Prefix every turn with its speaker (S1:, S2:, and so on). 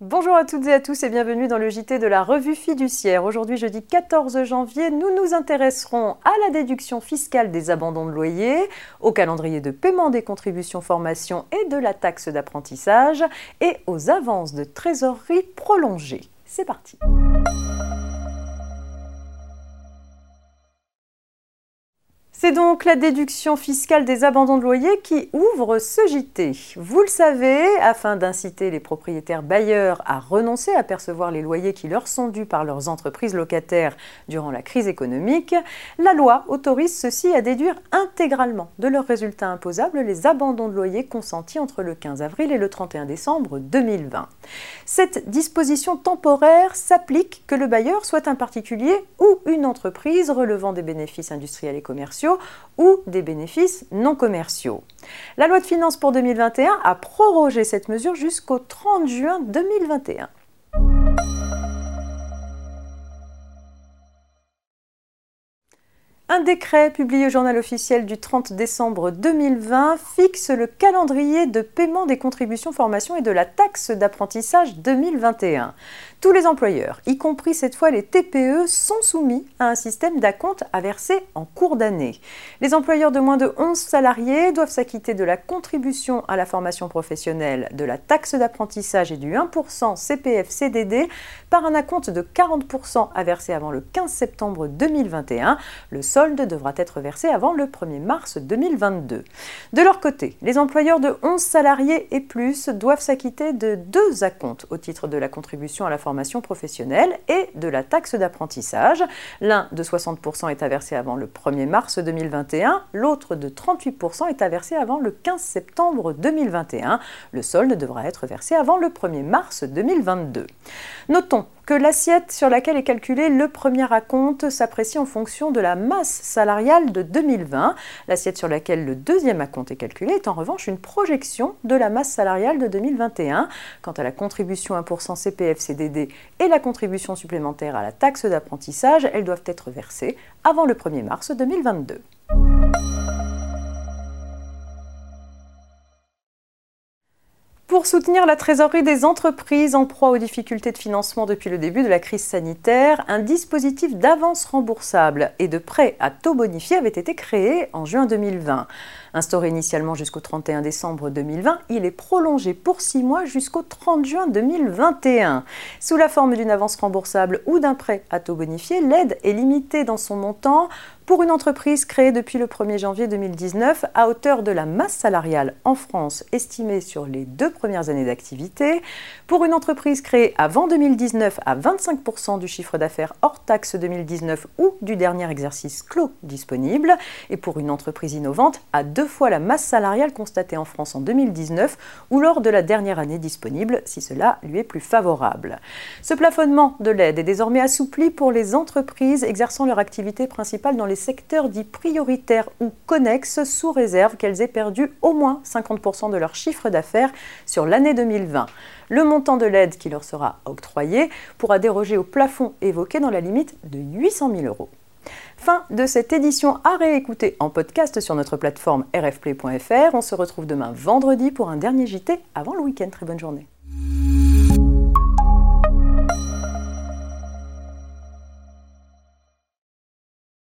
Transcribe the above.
S1: Bonjour à toutes et à tous et bienvenue dans le JT de la revue fiduciaire. Aujourd'hui, jeudi 14 janvier, nous nous intéresserons à la déduction fiscale des abandons de loyer, au calendrier de paiement des contributions formation et de la taxe d'apprentissage et aux avances de trésorerie prolongées. C'est parti. C'est donc la déduction fiscale des abandons de loyer qui ouvre ce JT. Vous le savez, afin d'inciter les propriétaires bailleurs à renoncer à percevoir les loyers qui leur sont dus par leurs entreprises locataires durant la crise économique, la loi autorise ceux-ci à déduire intégralement de leurs résultats imposables les abandons de loyer consentis entre le 15 avril et le 31 décembre 2020. Cette disposition temporaire s'applique que le bailleur soit un particulier ou une entreprise relevant des bénéfices industriels et commerciaux ou des bénéfices non commerciaux. La loi de finances pour 2021 a prorogé cette mesure jusqu'au 30 juin 2021. Un décret publié au journal officiel du 30 décembre 2020 fixe le calendrier de paiement des contributions formation et de la taxe d'apprentissage 2021. Tous les employeurs, y compris cette fois les TPE, sont soumis à un système d'acompte à verser en cours d'année. Les employeurs de moins de 11 salariés doivent s'acquitter de la contribution à la formation professionnelle, de la taxe d'apprentissage et du 1% CPF-CDD par un acompte de 40% à verser avant le 15 septembre 2021. Le solde devra être versé avant le 1er mars 2022. De leur côté, les employeurs de 11 salariés et plus doivent s'acquitter de deux acomptes au titre de la contribution à la formation professionnelle et de la taxe d'apprentissage. L'un de 60% est versé avant le 1er mars 2021, l'autre de 38% est versé avant le 15 septembre 2021. Le solde devra être versé avant le 1er mars 2022. Notons que l'assiette sur laquelle est calculé le premier acompte s'apprécie en fonction de la masse salariale de 2020. L'assiette sur laquelle le deuxième acompte est calculé est en revanche une projection de la masse salariale de 2021. Quant à la contribution 1% CPF-CDD et la contribution supplémentaire à la taxe d'apprentissage, elles doivent être versées avant le 1er mars 2022. Pour soutenir la trésorerie des entreprises en proie aux difficultés de financement depuis le début de la crise sanitaire, un dispositif d'avance remboursable et de prêt à taux bonifié avait été créé en juin 2020. Instauré initialement jusqu'au 31 décembre 2020, il est prolongé pour six mois jusqu'au 30 juin 2021. Sous la forme d'une avance remboursable ou d'un prêt à taux bonifié, l'aide est limitée dans son montant pour une entreprise créée depuis le 1er janvier 2019 à hauteur de la masse salariale en France estimée sur les deux premières années d'activité, pour une entreprise créée avant 2019 à 25% du chiffre d'affaires hors taxe 2019 ou du dernier exercice clos disponible, et pour une entreprise innovante à deux fois la masse salariale constatée en France en 2019 ou lors de la dernière année disponible, si cela lui est plus favorable. Ce plafonnement de l'aide est désormais assoupli pour les entreprises exerçant leur activité principale dans les secteurs dits prioritaires ou connexes sous réserve qu'elles aient perdu au moins 50% de leur chiffre d'affaires sur l'année 2020. Le montant de l'aide qui leur sera octroyé pourra déroger au plafond évoqué dans la limite de 800 000 euros. Fin de cette édition à réécouter en podcast sur notre plateforme rfplay.fr. On se retrouve demain vendredi pour un dernier JT avant le week-end. Très bonne journée.